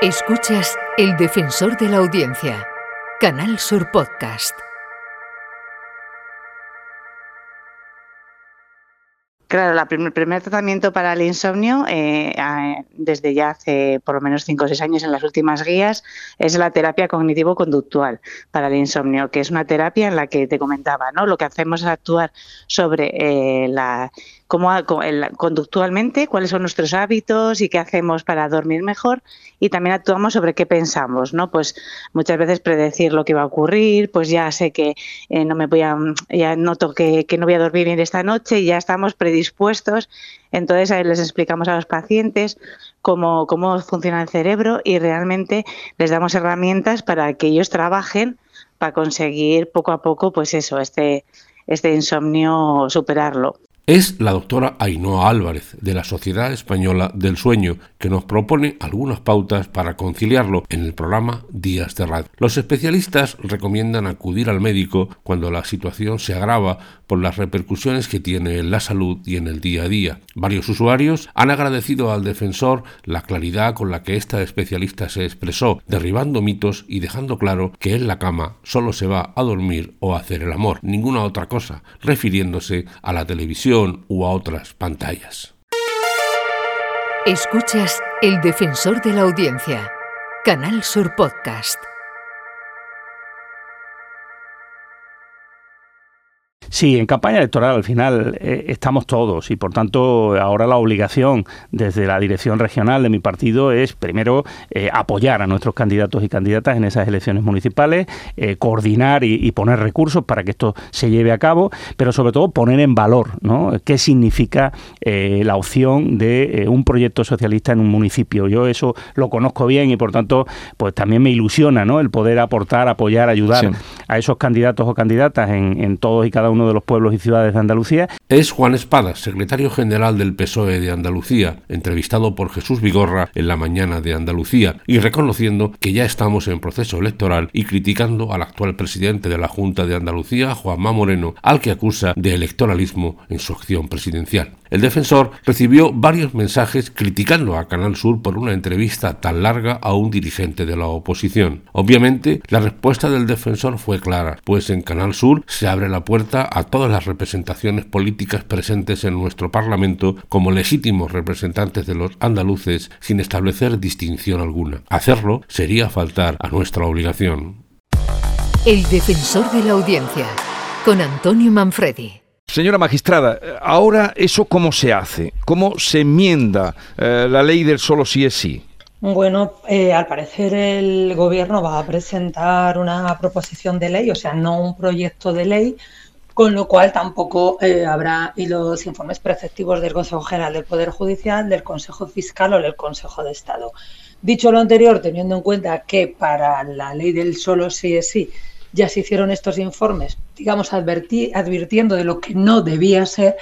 Escuchas El Defensor de la Audiencia, Canal Sur Podcast. Claro, el primer, tratamiento para el insomnio, eh, desde ya hace por lo menos 5 o 6 años en las últimas guías, es la terapia cognitivo-conductual para el insomnio, que es una terapia en la que te comentaba, ¿no? Lo que hacemos es actuar sobre eh, la cómo, conductualmente, cuáles son nuestros hábitos y qué hacemos para dormir mejor y también actuamos sobre qué pensamos, ¿no? Pues muchas veces predecir lo que va a ocurrir, pues ya sé que eh, no me voy a, ya noto que, que, no voy a dormir bien esta noche y ya estamos predispuestos. Entonces ahí les explicamos a los pacientes cómo, cómo funciona el cerebro y realmente les damos herramientas para que ellos trabajen para conseguir poco a poco, pues eso, este, este insomnio, superarlo es la doctora Ainhoa Álvarez de la Sociedad Española del Sueño, que nos propone algunas pautas para conciliarlo en el programa Días de Radio. Los especialistas recomiendan acudir al médico cuando la situación se agrava por las repercusiones que tiene en la salud y en el día a día. Varios usuarios han agradecido al defensor la claridad con la que esta especialista se expresó, derribando mitos y dejando claro que en la cama solo se va a dormir o hacer el amor, ninguna otra cosa, refiriéndose a la televisión a otras pantallas. Escuchas El Defensor de la Audiencia, Canal Sur Podcast. Sí, en campaña electoral al final eh, estamos todos y por tanto ahora la obligación desde la dirección regional de mi partido es primero eh, apoyar a nuestros candidatos y candidatas en esas elecciones municipales, eh, coordinar y, poner recursos para que esto se lleve a cabo, pero sobre todo poner en valor ¿no? qué significa la opción de un proyecto socialista en un municipio. Yo eso lo conozco bien y por tanto pues también me ilusiona ¿no? el poder aportar, apoyar, ayudar a esos candidatos o candidatas en, todos y cada uno de los pueblos y ciudades de Andalucía. Es Juan Espada, secretario general del PSOE de Andalucía, entrevistado por Jesús Vigorra en la mañana de Andalucía y reconociendo que ya estamos en proceso electoral y criticando al actual presidente de la Junta de Andalucía, Juanma Moreno, al que acusa de electoralismo en su acción presidencial. El defensor recibió varios mensajes criticando a Canal Sur por una entrevista tan larga a un dirigente de la oposición. Obviamente, la respuesta del defensor fue clara, pues en Canal Sur se abre la puerta a todas las representaciones políticas presentes en nuestro Parlamento como legítimos representantes de los andaluces sin establecer distinción alguna. Hacerlo sería faltar a nuestra obligación. El defensor de la audiencia, con Antonio Manfredi. Señora magistrada, ahora eso cómo se hace, cómo se enmienda eh, la ley del solo sí es sí. Bueno, eh, al parecer el gobierno va a presentar una proposición de ley, o sea, no un proyecto de ley, con lo cual tampoco eh, habrá y los informes preceptivos del Consejo General del Poder Judicial, del Consejo Fiscal o del Consejo de Estado. Dicho lo anterior, teniendo en cuenta que para la ley del solo sí es sí ya se hicieron estos informes, digamos, advirtiendo de lo que no debía ser,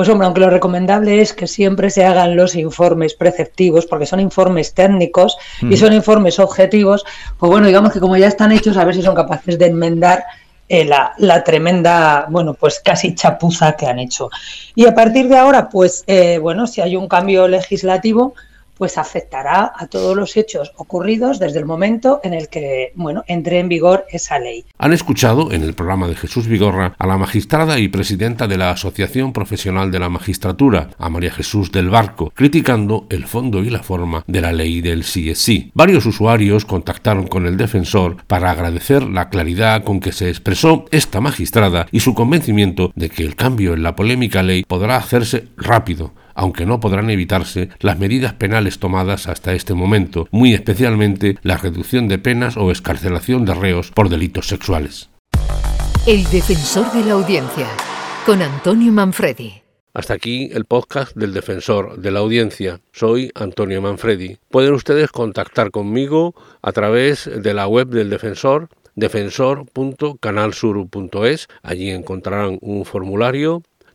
pues hombre, aunque lo recomendable es que siempre se hagan los informes preceptivos, porque son informes técnicos y son informes objetivos, pues bueno, digamos que como ya están hechos, a ver si son capaces de enmendar eh, la, tremenda, bueno, pues casi chapuza que han hecho. Y a partir de ahora, pues eh, bueno, si hay un cambio legislativo, pues afectará a todos los hechos ocurridos desde el momento en el que, bueno, entre en vigor esa ley. Han escuchado en el programa de Jesús Vigorra a la magistrada y presidenta de la Asociación Profesional de la Magistratura, a María Jesús del Barco, criticando el fondo y la forma de la ley del sí Varios usuarios contactaron con el defensor para agradecer la claridad con que se expresó esta magistrada y su convencimiento de que el cambio en la polémica ley podrá hacerse rápido, aunque no podrán evitarse las medidas penales tomadas hasta este momento, muy especialmente la reducción de penas o escarcelación de reos por delitos sexuales. El defensor de la audiencia, con Antonio Manfredi. Hasta aquí el podcast del defensor de la audiencia. Soy Antonio Manfredi. Pueden ustedes contactar conmigo a través de la web del defensor defensor.canalsur.es. Allí encontrarán un formulario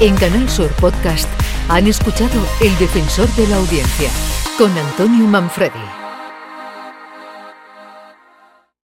En Canal Sur Podcast han escuchado El Defensor de la Audiencia con Antonio Manfredi.